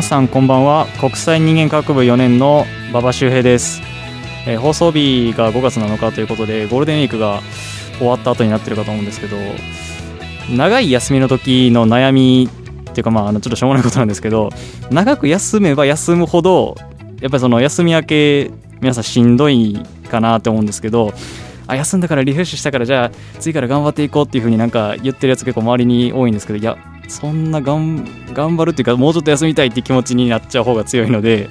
皆さんこんばんは。国際人間科学部4年の馬場周平です、えー、放送日が5月7日ということでゴールデンウィークが終わった後になってるかと思うんですけど長い休みの時の悩みっていうかまああのちょっとしょうもないことなんですけど長く休めば休むほどやっぱりその休み明け皆さんしんどいかなって思うんですけどあ休んだからリフレッシュしたからじゃあ次から頑張っていこうっていうふうになんか言ってるやつ結構周りに多いんですけどいやそんながん頑張るっていうかもうちょっと休みたいって気持ちになっちゃう方が強いので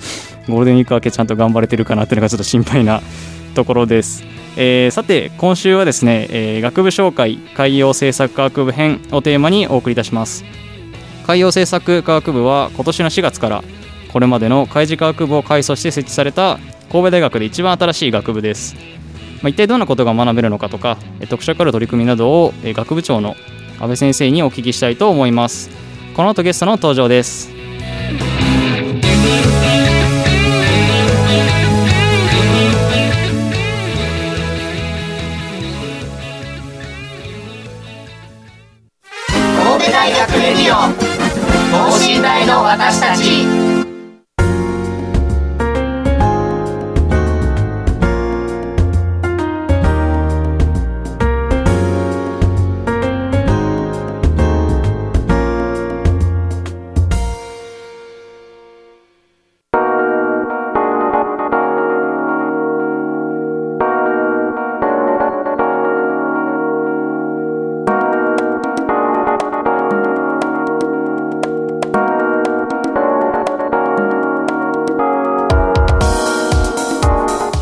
ゴールデンウィーク明けちゃんと頑張れてるかなっていうのがちょっと心配なところです。えー、さて今週はですね、えー、学部紹介海洋政策科学部編をテーマにお送りいたします海洋政策科学部は今年の4月からこれまでの海事科学部を改装して設置された神戸大学で一番新しい学部です、まあ、一体どんなことが学べるのかとか特色ある取り組みなどを学部長の安倍先生にお聞きしたいと思います。この後ゲストの登場です。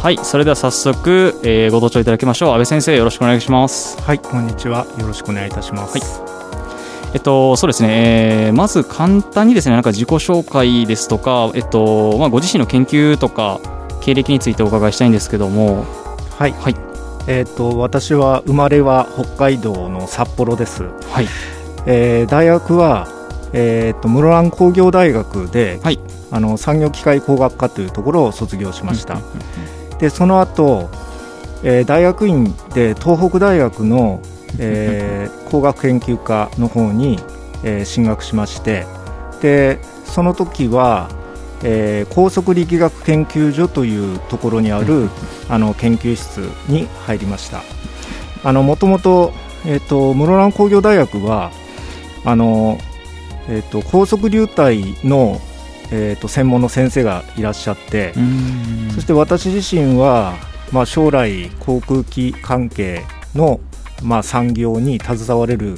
はいそれでは早速、えー、ご登場いただきましょう。安倍先生よろしくお願いします。はいこんにちは。よろしくお願いいたします、はい、えっとそうですね、えー、まず簡単にですねなんか自己紹介ですとかえっとまあご自身の研究とか経歴についてお伺いしたいんですけども。はい、はい、えー、っと私は生まれは北海道の札幌です。はい、えー、大学はえーと、室蘭工業大学で、はい、あの産業機械工学科というところを卒業しました。でその後、えー、大学院で東北大学の、えー、工学研究科の方に、えー、進学しましてでその時は、えー、高速力学研究所というところにあるあの研究室に入りました。もともと,、えーと、室蘭工業大学はあの、えーと高速流体のえーと、専門の先生がいらっしゃってそして私自身は、まあ、将来航空機関係の、まあ、産業に携われる、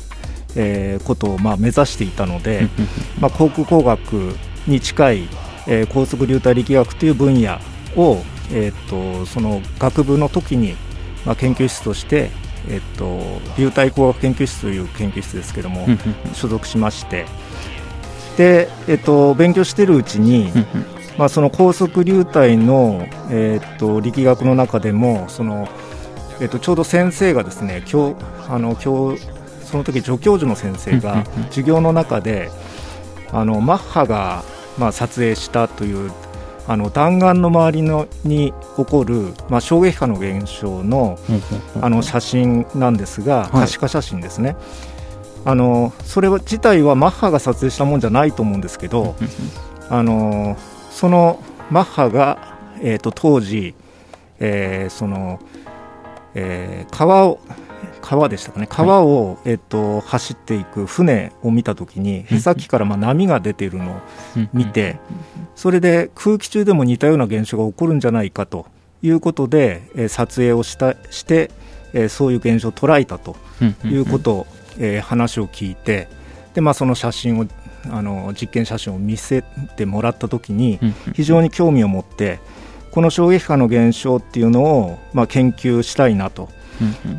えー、ことを、まあ、目指していたので、まあ、航空工学に近い、えー、高速流体力学という分野を、えーと、その学部の時に、まあ、研究室としてえっと、流体工学研究室という研究室ですけども所属しまして、で、えっと、勉強しているうちに、まあ、その高速流体の、えっと、力学の中でもその、えっと、ちょうど先生がですね今日あの今日その時助教授の先生が授業の中であのマッハが、まあ、撮影したというあの弾丸の周りのに起こる、まあ、衝撃波の現象のあの写真なんですが、可視化写真ですね。あのそれ自体はマッハが撮影したもんじゃないと思うんですけどあのそのマッハが、えーと、当時、えー、その、えー、川を川でしたかね。川を、はい、えーと、走っていく船を見たときにへさきからまあ波が出ているのを見てそれで空気中でも似たような現象が起こるんじゃないかということで、えー、撮影をしたしてえー、そういう現象を捉えたということを、えー、話を聞いてで、まあ、その写真をあの実験写真を見せてもらった時に非常に興味を持ってこの衝撃波の現象っていうのを、まあ、研究したいなと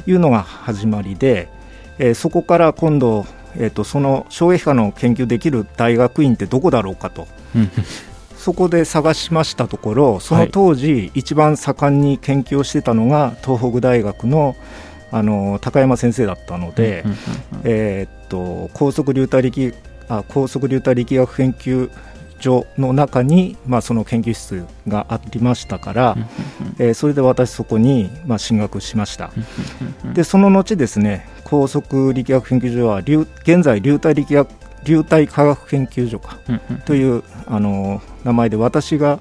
いうのが始まりで、えー、そこから今度、えーと、その衝撃波の研究できる大学院ってどこだろうかと。そこで探しましたところその当時、一番盛んに研究をしてたのが東北大学のあの高山先生だったので、えっと高速流体力あ高速流体力学研究所の中に、まあ、その研究室がありましたから、えー、それで私そこに、まあ、進学しました。でその後ですね高速力学研究所は現在流体力学流体科学研究所かというあの名前で私が、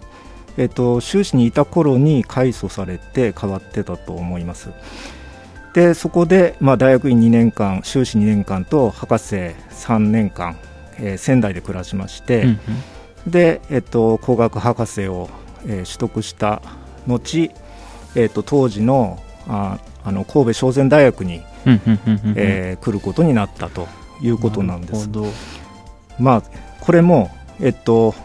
えっと、修士にいた頃に改組されて変わってたと思いますでそこで、まあ、大学院2年間修士2年間と博士3年間、えー、仙台で暮らしまして、で、えっと、工学博士を、えー、取得した後、えっと、当時のああの神戸商船大学に、えー、来ることになったということなんです。まあ、これも、えっと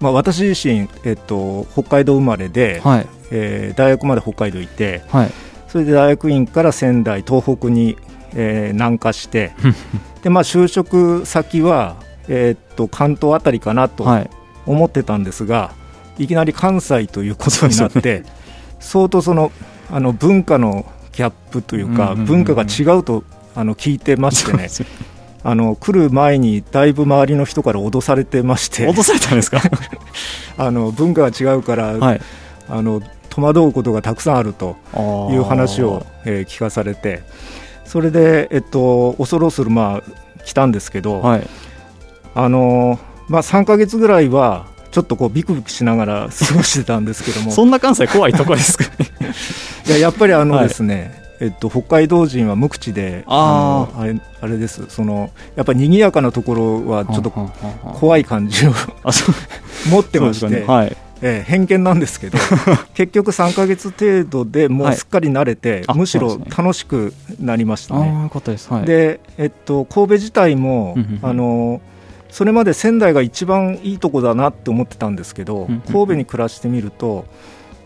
まあ、私自身、えっと、北海道生まれで、はい、えー、大学まで北海道いて、はい、それで大学院から仙台東北に、えー、南下して で、まあ、就職先はえー、っと関東あたりかなと思ってたんですが、はい、いきなり関西ということになって、相当そのあの文化のギャップというか、文化が違うとあの聞いてましてね。あの来る前にだいぶ周りの人から脅されてまして。脅されたんですか？あの文化が違うから、はい、あの戸惑うことがたくさんあるという話を、えー、聞かされてそれで、えっと、恐る恐る、まあ、来たんですけど、はい、あのまあ、3か月ぐらいはちょっとこうビクビクしながら 過ごしてたんですけども。そんな関西怖いとこですか、ね、いややっぱりあのですね、はい、えっと、北海道人は無口でああれあれです。そのやっぱり賑やかなところはちょっと怖い感じを 持ってまして、ね。はい、えー、偏見なんですけど 結局3か月程度でもうすっかり慣れて、はい、むしろ楽しくなりましたね。で、えっと、神戸自体も、あのそれまで仙台が一番いいとこだなって思ってたんですけど、神戸に暮らしてみると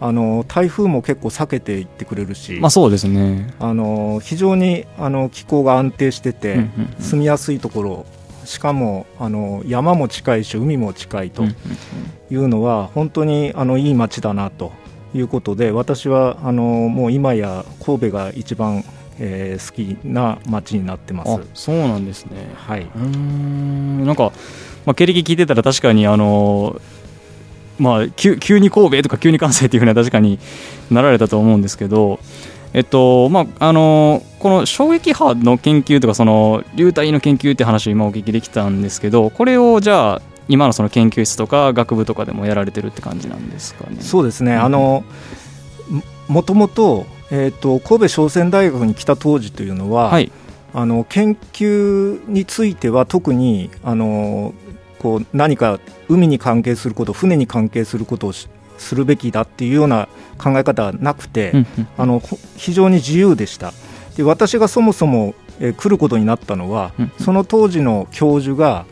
あの台風も結構避けていってくれるし、まあ、そうですね。あの非常にあの気候が安定してて、住みやすいところしかもあの山も近いし海も近いというのは本当にあのいい街だなということで私はあのもう今や神戸が一番えー、好きな街になってます。そうなんですね。はい。うん。なんか、まあ、経歴聞いてたら確かにあのまあ急急に神戸とか急に関西っていうふうには確かになられたと思うんですけどえっとまああのこの衝撃波の研究とかその流体の研究って話を今お聞きできたんですけどこれをじゃあ今のその研究室とか学部とかでもやられてるって感じなんですかね？そうですね、うん、あのもともとえーと、神戸商船大学に来た当時というのは、はい、あの研究については特にあのこう何か海に関係すること船に関係することをするべきだっていうような考え方はなくて、あの非常に自由でした。で私がそもそも、えー、来ることになったのは、その当時の教授が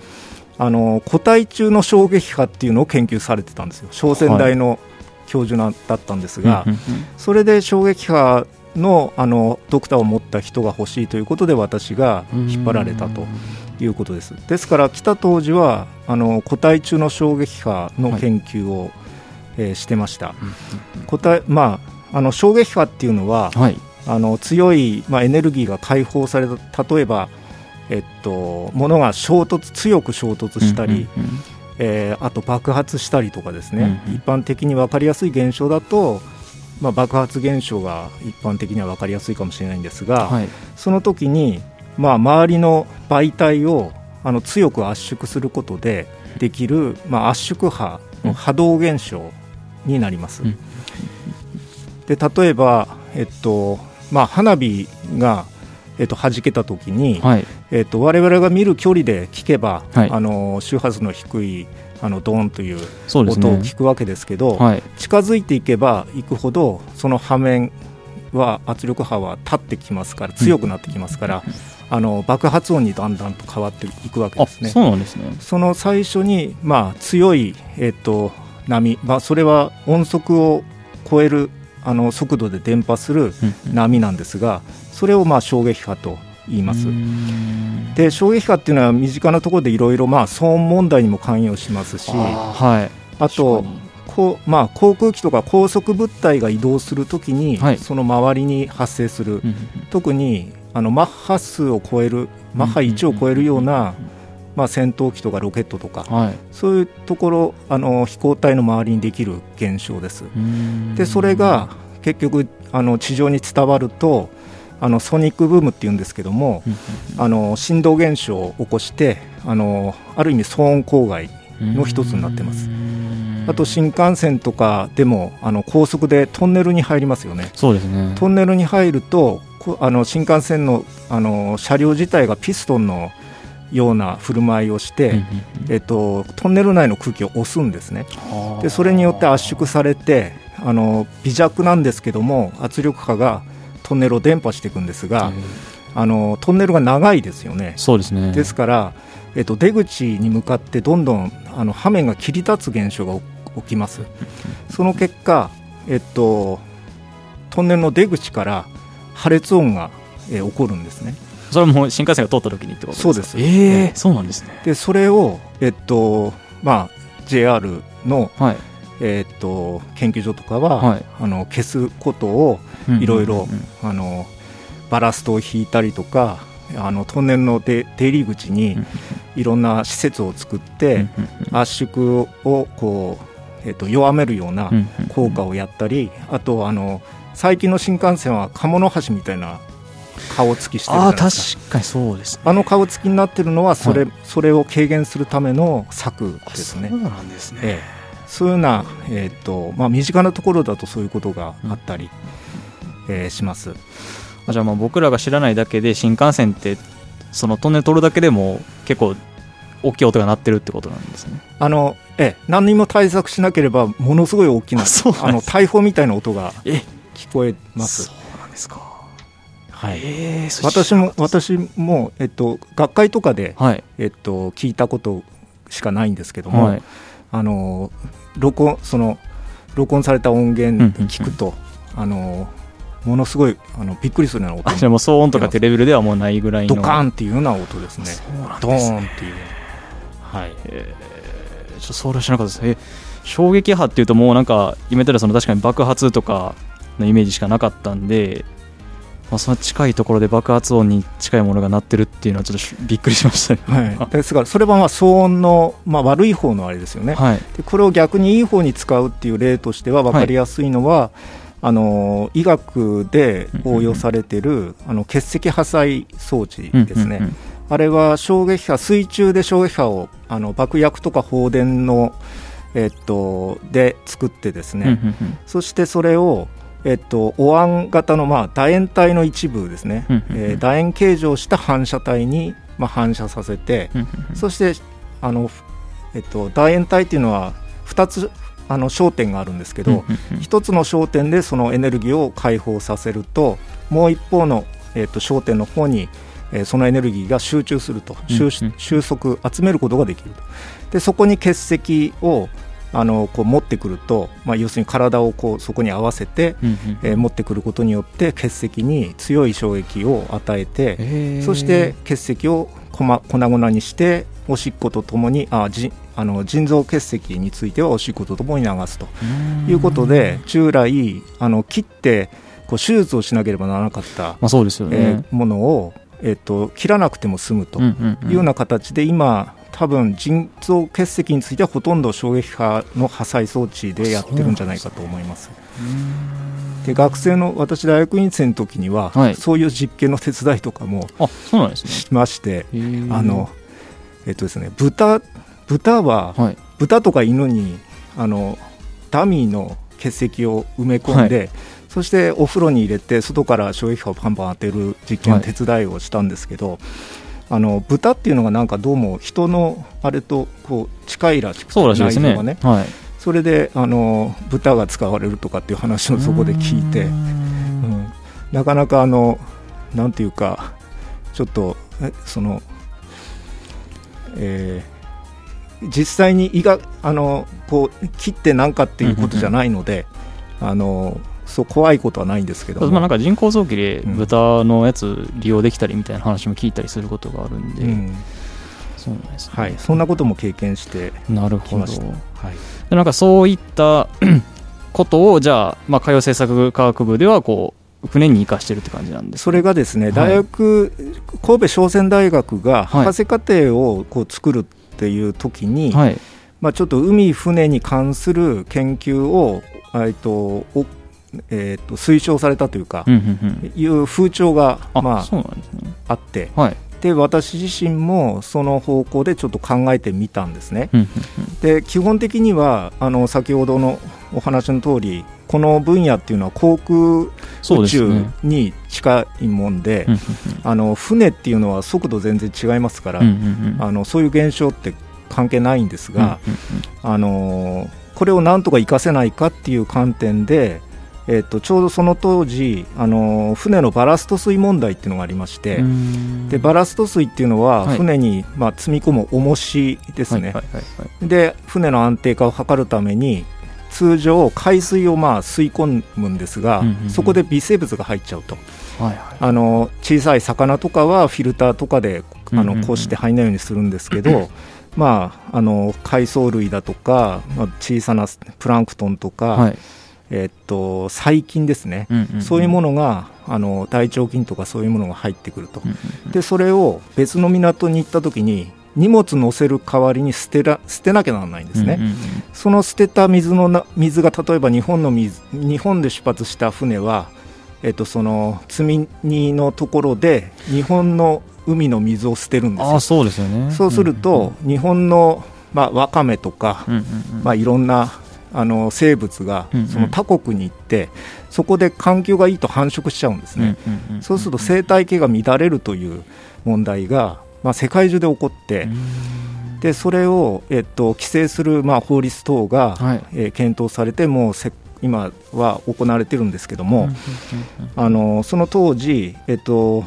あの固体中の衝撃波っていうのを研究されてたんですよ。商船大の教授なだったんですが、それで衝撃波のあのドクターを持った人が欲しいということで私が引っ張られたということです。ですから来た当時はあの固体中の衝撃波の研究を、はい、えー、してました。固体まああの衝撃波っていうのは、はい、あの強い、まあ、エネルギーが解放された例えば、えっと、ものが衝突強く衝突したり、うんうんうんえー、あと爆発したりとかですね、うん、一般的に分かりやすい現象だと、まあ、爆発現象が一般的には分かりやすいかもしれないんですが、はい、その時に、まあ、周りの媒体をあの強く圧縮することでできる、まあ、圧縮波の波動現象になります。うん、で例えば、えっとまあ、花火がえっと弾けたときに、はい。えっと我々が見る距離で聞けば、はい、あの周波数の低いあのドーンという音を聞くわけですけど、ねはい、近づいていけばいくほどその波面は圧力波は立ってきますから強くなってきますから、あの爆発音にだんだんと変わっていくわけですね。そうなんですね。その最初に、まあ、強い、えーと、波、まあ、それは音速を超えるあの速度で伝播する波なんですが、それをまあ衝撃波と言います。で衝撃波っていうのは身近なところでいろいろ騒音問題にも関与しますしあ,、はい、あとこう、まあ、航空機とか高速物体が移動するときに、はい、その周りに発生する、特にあのマッハ数を超えるマッハ1を超えるような、まあ、戦闘機とかロケットとか、はい、そういうところあの飛行体の周りにできる現象です。でそれが結局あの地上に伝わるとあのソニックブームっていうんですけども、あの振動現象を起こしてあのある意味騒音郊外の一つになってます。あと新幹線とかでもあの高速でトンネルに入りますよね。そうですねトンネルに入るとあの新幹線のあの車両自体がピストンのような振る舞いをして、えっと、トンネル内の空気を押すんですね。でそれによって圧縮されてあの微弱なんですけども圧力波がトンネルを伝播していくんですが、あのトンネルが長いですよね。そうですねですから、えっと、出口に向かってどんどんあの破面が切り立つ現象が起きます。その結果、えっと、トンネルの出口から破裂音が、えー、起こるんですね。それも新幹線が通った時にってことですか？そうです。えー、そうなんですね。で、それを、えっと、まあ、JR の、はい、えー、っと研究所とかは、はい、あの消すことをいろいろバラストを引いたりとかあのトンネルの出入り口にいろんな施設を作って圧縮をこう、えー、と弱めるような効果をやったりあとあの最近の新幹線は鴨の橋みたいな顔つきしてるあ確かにそうです、ね、あの顔つきになってるのはそれはい、それを軽減するための策ですね。そうなんですね、ええ。そういうような、えーとまあ、身近なところだとそういうことがあったり、うん、えー、します。じゃあまあ僕らが知らないだけで新幹線ってそのトンネル取るだけでも結構大きい音が鳴ってるってことなんですね。あのええ何にも対策しなければものすごい大きなあの大砲みたいな音が聞こえます。そうなんですかはい、えー、私も私も、えっと、学会とかで、はい、えっと、聞いたことしかないんですけども、はい、あの録音その録音された音源聞くと、あのものすごいあのびっくりするような音じゃも騒音とかってレベルではもうないぐらいの。ドカーンっていうような音ですね。ドーンっていうはい、えー、ちょっとそれは知らなかったです。え衝撃波っていうともうなんか今言ったらその確かに爆発とかのイメージしかなかったんでまあ、その近いところで爆発音に近いものが鳴ってるっていうのはちょっとびっくりしましたね、はい、ですからそれはまあ騒音の、まあ、悪い方のあれですよね、はい、でこれを逆にいい方に使うっていう例としては分かりやすいのは、はい、あの医学で応用されている、あの結石破砕装置ですね、あれは衝撃波水中で衝撃波をあの爆薬とか放電のえっと、で作ってですね、そしてそれをえっと、お椀型の、まあ、楕円体の一部ですね、えー、楕円形状した反射体に、まあ、反射させて、そしてあの、えっと、楕円体っていうのは2つあの焦点があるんですけど、1つの焦点でそのエネルギーを解放させるともう一方の、えっと、焦点の方に、えー、そのエネルギーが集中すると、収束集めることができるとでそこに結石をあのこう持ってくると、まあ、要するに体をこうそこに合わせて、うんうん、えー、持ってくることによって結石に強い衝撃を与えてそして結石を粉粉々にしておしっことともにあじあの腎臓結石についてはおしっことともに流すと。いうことで従来あの切ってこう手術をしなければならなかった、まあそうですよね。えー、ものを、えーと、切らなくても済むというような形で今多分腎臓結石についてはほとんど衝撃波の破砕装置でやってるんじゃないかと思います。で学生の私大学院生の時には、はい、そういう実験の手伝いとかもしましてあのえっとですね豚豚は、はい、豚とか犬にあのダミーの結石を埋め込んで、はい、そしてお風呂に入れて外から衝撃波をパンパン当てる実験の手伝いをしたんですけど、あの豚っていうのがなんかどうも人のあれとこう近いらしくて内臓がね、はい、それであの豚が使われるとかっていう話をそこで聞いて、うん、なかなかあのなんていうかちょっとその、えー、実際に胃があのこう切ってなんかっていうことじゃないので、あのそう怖いことはないんですけどまあ、なんか人工臓器で豚のやつ利用できたりみたいな話も聞いたりすることがあるんで、うん、そうなんです、ね、はい、そんなことも経験してなるほど、はい、でなんかそういった ことをじゃあ、まあ、海洋政策科学部ではこう船に生かしてるって感じなんです、それがですね、大学、神戸商船大学が博士課程をこう作るっていう時に、はい、まあ、ちょっと海、船に関する研究を、えっと、えー、と推奨されたというか、いう風潮が、まあ、あって、はい、で私自身もその方向でちょっと考えてみたんですね。で基本的にはあの先ほどのお話の通りこの分野っていうのは航空宇宙に近いもんで、あの船っていうのは速度全然違いますから、あのそういう現象って関係ないんですが、あのこれをなんとか活かせないかっていう観点でえーと、ちょうどその当時あの船のバラスト水問題っていうのがありましてでバラスト水っていうのは船に、まあ、積み込む重しですね、で船の安定化を図るために通常海水をまあ吸い込むんですが、そこで微生物が入っちゃうと、はいはい、あの小さい魚とかはフィルターとかであのこうして入らないようにするんですけど、まあ、あの海藻類だとか、まあ、小さなプランクトンとか、はいえっと、細菌ですね、そういうものがあの大腸菌とかそういうものが入ってくると、でそれを別の港に行った時に荷物乗せる代わりに捨てら捨てなきゃならないんですね、その捨てた水のな水が例えば日本の水日本で出発した船は、えっと、その積み荷のところで日本の海の水を捨てるんですよ。あそうですよね。そうすると、日本の、まあ、わかめとか、まあ、いろんなあの生物がその他国に行って、そこで環境がいいと繁殖しちゃうんですね、そうすると生態系が乱れるという問題が、まあ、世界中で起こって、でそれを、えっと、規制する、まあ、法律等が、はい、えー、検討されて、もうせ今は行われてるんですけども、あのその当時、えっと、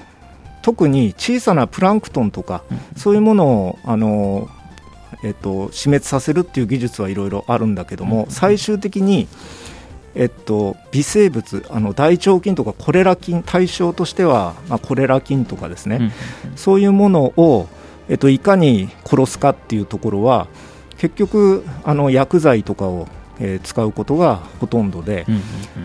特に小さなプランクトンとか、そういうものをあのえっと、死滅させるっていう技術はいろいろあるんだけども、最終的に、えっと、微生物あの大腸菌とかコレラ菌対象としては、まあ、コレラ菌とかですね、そういうものを、えっと、いかに殺すかっていうところは結局あの薬剤とかを、えー、使うことがほとんどで、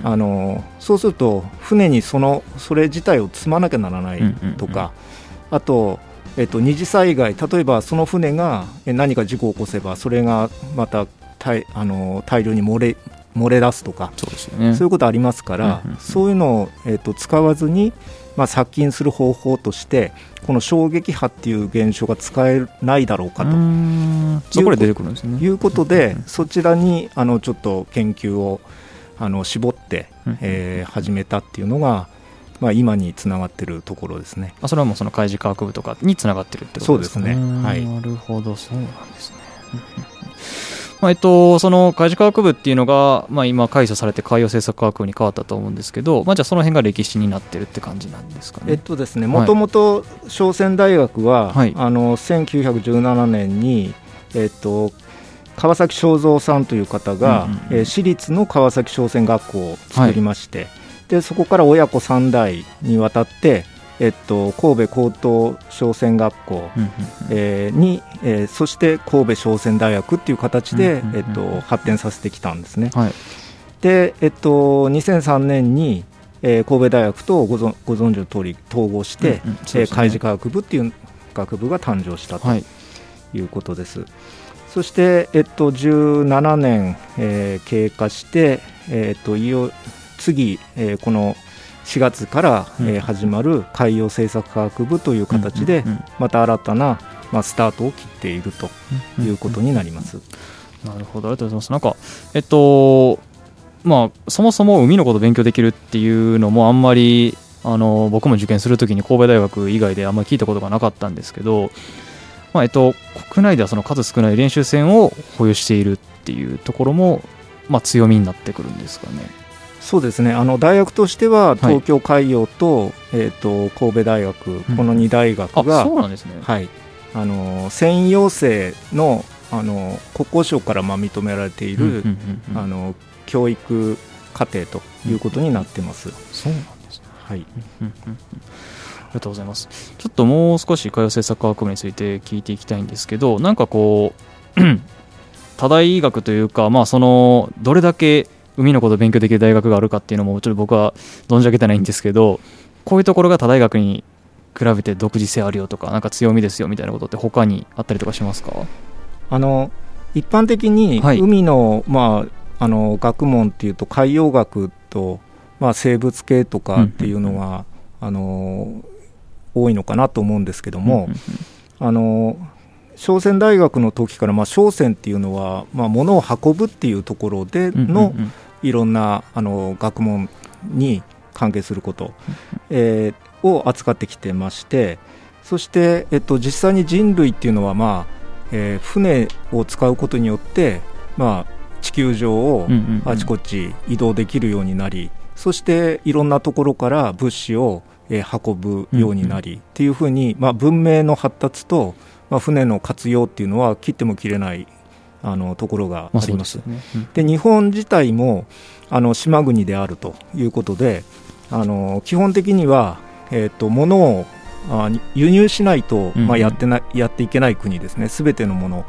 あのそうすると船にそのそれ自体を積まなきゃならないとか、あとえっと、二次災害、例えばその船が何か事故を起こせば、それがまた大あの大量に漏れ漏れ出すとかそうですよ、ね、そういうことありますから、うんうんうん、そういうのを、えっと、使わずに、まあ、殺菌する方法としてこの衝撃波っていう現象が使えないだろうかと。そこで出てくるんですね。いうことで、そちらにあのちょっと研究をあの絞って、えー、始めたっていうのがまあ、今につながってるところですね。あそれはもうその海事科学部とかにつながってるってことですか？ね。そうですね。はい。なるほど、そうなんですね。まあえっと、その海事科学部っていうのが、まあ、今改組されて海洋政策科学部に変わったと思うんですけど、まあ、じゃあその辺が歴史になってるって感じなんですかね？えっとですね、もともと商船大学は、はい、あの1917年に、えっと、川崎正三さんという方が、うんうんうん、えー、私立の川崎商船学校を作りまして、はいでそこから親子3代にわたって、えっと、神戸高等商船学校、えー、に、えー、そして神戸商船大学っていう形で、えっと、発展させてきたんですね。はい、で、えっと、2003年に、えー、神戸大学とご存ご存知の通り統合して、うんうんね、えー、海事科学部っていう学部が誕生したとい。うことです。はい、そして、えっと、17年、えー、経過して、えっと、いよ次、えー、この4月から、うん、えー、始まる海洋政策科学部という形で、また新たな、まあ、スタートを切っているということになります。なるほどありがとうございます。なんかえっとまあ、そもそも海のことを勉強できるっていうのもあんまりあの僕も受験するときに神戸大学以外であんまり聞いたことがなかったんですけど、まあえっと、国内ではその数少ない練習船を保有しているっていうところも、まあ、強みになってくるんですかね。そうですねあの大学としては東京海洋と,、はい、えーと、神戸大学、この2大学がそうなんですね、はい、あの繊維養成のあの国交省からまあ認められている、あの教育課程ということになってます。そうなんですね。はい。ありがとうございます。ちょっともう少し海洋政策科学部について聞いていきたいんですけど、なんかこう 多大学というか、まあそのどれだけ海のことを勉強できる大学があるかっていうのもちょっと僕は存じ上げてないんですけど、こういうところが他大学に比べて独自性あるよとか、なんか強みですよみたいなことって他にあったりとかしますか？あの一般的に海の、はい、まあ、あの学問っていうと海洋学と、まあ、生物系とかっていうのが、あの多いのかなと思うんですけども、あの商船大学の時から、まあ、商船っていうのは、まあ、物を運ぶっていうところでの、いろんなあの学問に関係すること、えー、を扱ってきてましてそして、えっと、実際に人類っていうのは、まあえー、船を使うことによって、まあ、地球上をあちこち移動できるようになり、そしていろんなところから物資を、えー、運ぶようになり、っていうふうに、まあ、文明の発達と、まあ、船の活用っていうのは切っても切れないあのところがあります。で、ねうん、日本自体もあの島国であるということであの基本的には、えーと物をあ輸入しないと、まあ、やってな、やっていけない国ですね、すべてのもの。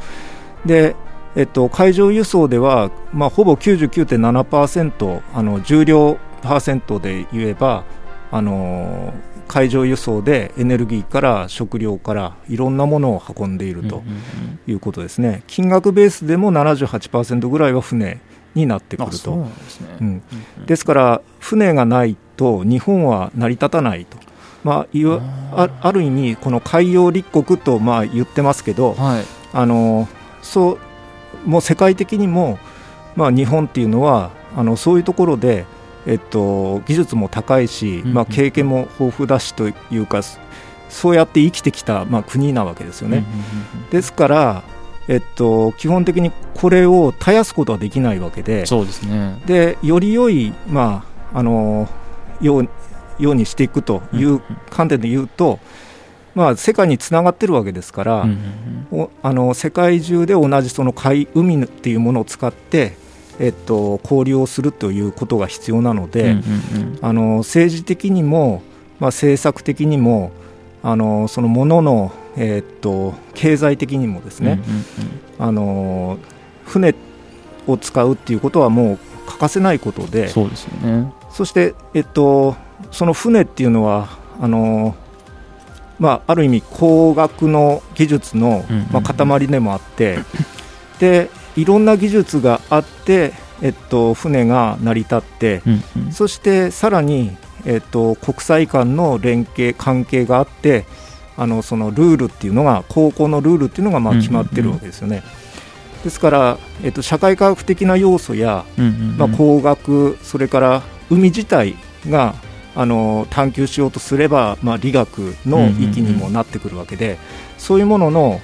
で、えっと、海上輸送では、まあ、ほぼ99.7%あの重量パーセントで言えばあの海上輸送でエネルギーから食料からいろんなものを運んでいるということですね、金額ベースでも78%ぐらいは船になってくると。ですから船がないと日本は成り立たないと。まあ、いわあある意味、この海洋立国とまあ言ってますけど、はい、あのそうもう世界的にも、まあ、日本っていうのはあのそういうところで、えっと、技術も高いし、まあ、経験も豊富だしというか、そうやって生きてきた、まあ、国なわけですよね。ですから、えっと、基本的にこれを絶やすことはできないわけで、そうですね。でより良い、まあ、あのようようにしていくという観点で言うと、まあ、世界につながってるわけですから、あの世界中で同じその海海っていうものを使って、えっと、交流をするということが必要なので、あの政治的にも、まあ、政策的にもあのそのものの、えっと、経済的にもですね、あの船を使うっていうことはもう欠かせないことでそうですよね。そして、えっと、その船っていうのはあの、まあ、ある意味工学の技術の、まあ、塊でもあって、でいろんな技術があって、えっと、船が成り立って、そしてさらに、えっと、国際間の連携関係があってあのそのルールっていうのが高校のルールっていうのがまあ決まってるわけですよね。ですから、えっと、社会科学的な要素や、まあ、工学それから海自体があの探求しようとすれば、まあ、理学の域にもなってくるわけで、そういうものの、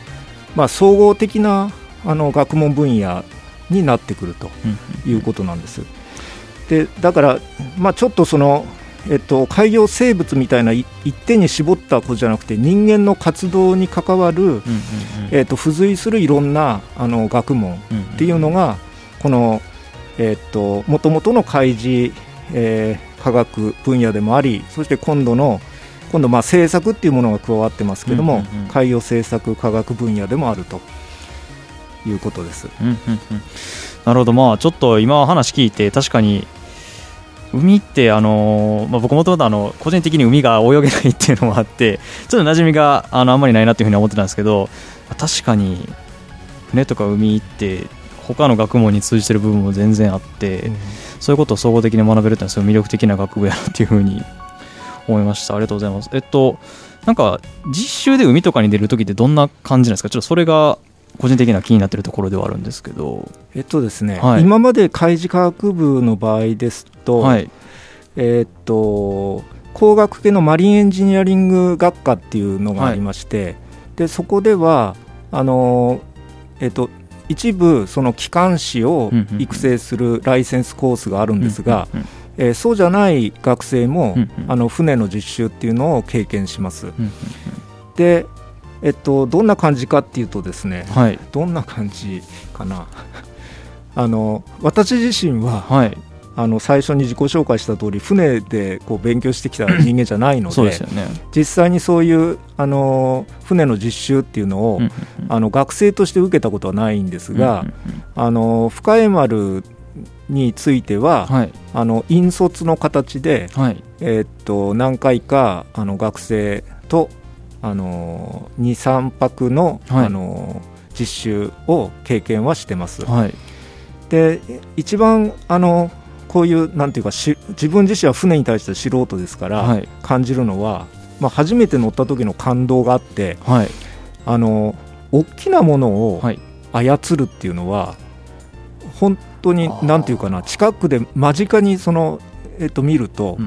まあ、総合的なあの学問分野になってくるということなんです。でだから、まあ、ちょっとその、えっと、海洋生物みたいな一点に絞ったことじゃなくて人間の活動に関わる、えっと、付随するいろんなあの学問っていうのがこのもともとの海事、えー、科学分野でもありそして今度の今度まあ政策っていうものが加わってますけども、海洋政策科学分野でもあるということです。うんうんうん、なるほど。まあちょっと今話聞いて確かに海ってあの、まあ、僕もともとあの個人的に海が泳げないっていうのもあって ちょっと馴染みがあのあんまりないなっていうふうに思ってたんですけど確かに船とか海って他の学問に通じてる部分も全然あって、うん。そういうことを総合的に学べるっていうのはすごい魅力的な学部やなっていうふうに思いました。ありがとうございます。えっとなんか実習で海とかに出るときってどんな感じなんですか？ちょっとそれが個人的な気になってるところではあるんですけど。えっとですね、はい、今まで海事科学部の場合ですと、はい、えー、っと工学系のマリンエンジニアリング学科っていうのがありまして、はい、でそこではあのえっと一部その機関士を育成するライセンスコースがあるんですが、えー、そうじゃない学生も、うんうん、あの船の実習っていうのを経験します。うんうんうん、で、えっと、どんな感じかっていうとですね、はい、どんな感じかな。あの私自身は、はい、あの最初に自己紹介した通り船でこう勉強してきた人間じゃないのでね、実際にそういうあの船の実習っていうのを、あの学生として受けたことはないんですが、あの深江丸については、はい、あの引率の形で、はい、えー、っと何回かあの学生とあの23泊の,、あの実習を経験はしてます。で一番あのこういうなんていうかし自分自身は船に対して素人ですから、感じるのは、まあ、初めて乗った時の感動があって、あの大きなものを操るっていうのは、本当になんていうかな近くで間近にその、えっと、見ると、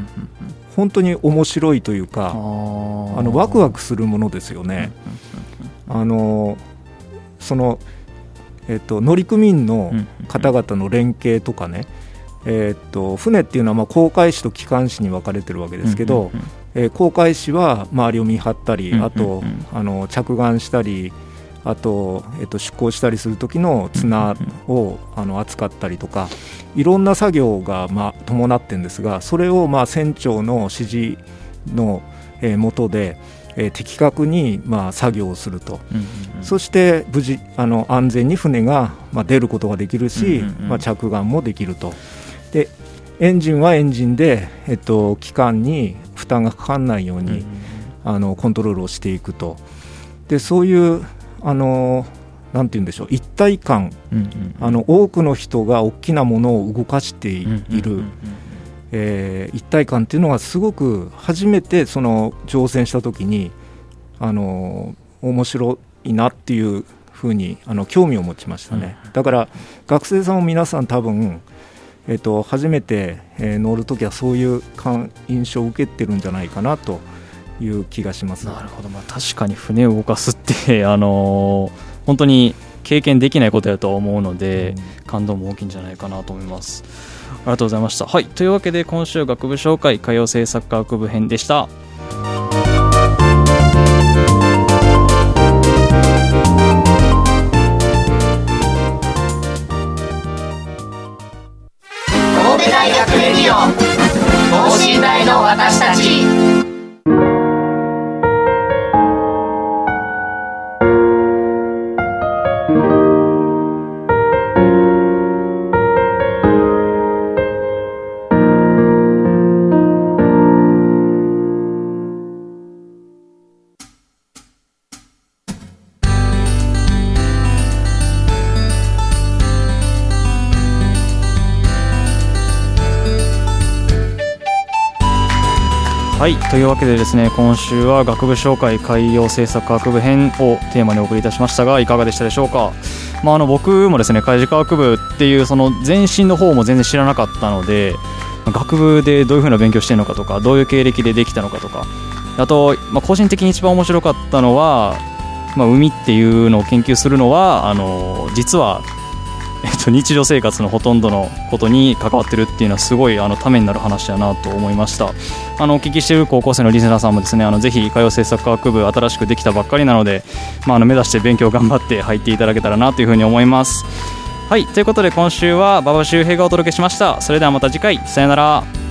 本当に面白いというかあのワクワクするものですよね。あのそのえっと、乗組員の方々の連携とかね、えっと船っていうのはまあ航海士と機関士に分かれてるわけですけど、え航海士は周りを見張ったり、あとあの着岸したりあと、えっと、出航したりする時の綱をあの扱ったりとかいろんな作業が、まあ、伴ってるんですがそれを、まあ、船長の指示の、えー、下で、えー、的確に、まあ、作業をすると、そして無事あの安全に船が、まあ、出ることができるし、まあ、着岸もできると。でエンジンはエンジンで、えっと、機関に負担がかからないように、あのコントロールをしていくと。でそういうあのなんて言うんでしょう一体感、うんうん、あの多くの人が大きなものを動かしている、え一体感っていうのがすごく初めてその乗船した時にあの面白いなっていうふうにあの興味を持ちましたね、うん、だから学生さんも皆さん多分えーと、初めて、えー、乗るときはそういう印象を受けてるんじゃないかなという気がしますなるほど、まあ、確かに船を動かすって あのー、本当に経験できないことだと思うので、うん、感動も大きいんじゃないかなと思います。ありがとうございました。はい、というわけで今週学部紹介歌謡制作科学部編でした。はいというわけでですね今週は学部紹介海洋政策学部編をテーマにお送りいたしましたがいかがでしたでしょうか、まあ、あの僕もですね海事科学部っていうその前身の方も全然知らなかったので学部でどういうふうな勉強してるのかとかどういう経歴でできたのかとかあと、まあ、個人的に一番面白かったのは、まあ、海っていうのを研究するのはあの実はえっと、日常生活のほとんどのことに関わってるっていうのはすごいあのためになる話だなと思いました。あのお聞きしている高校生のリスナーさんもですねあのぜひ歌謡政策科学部新しくできたばっかりなので、まあ、あの目指して勉強頑張って入っていただけたらなというふうに思います。はいということで今週は馬場周平がお届けしました。それではまた次回。さよなら。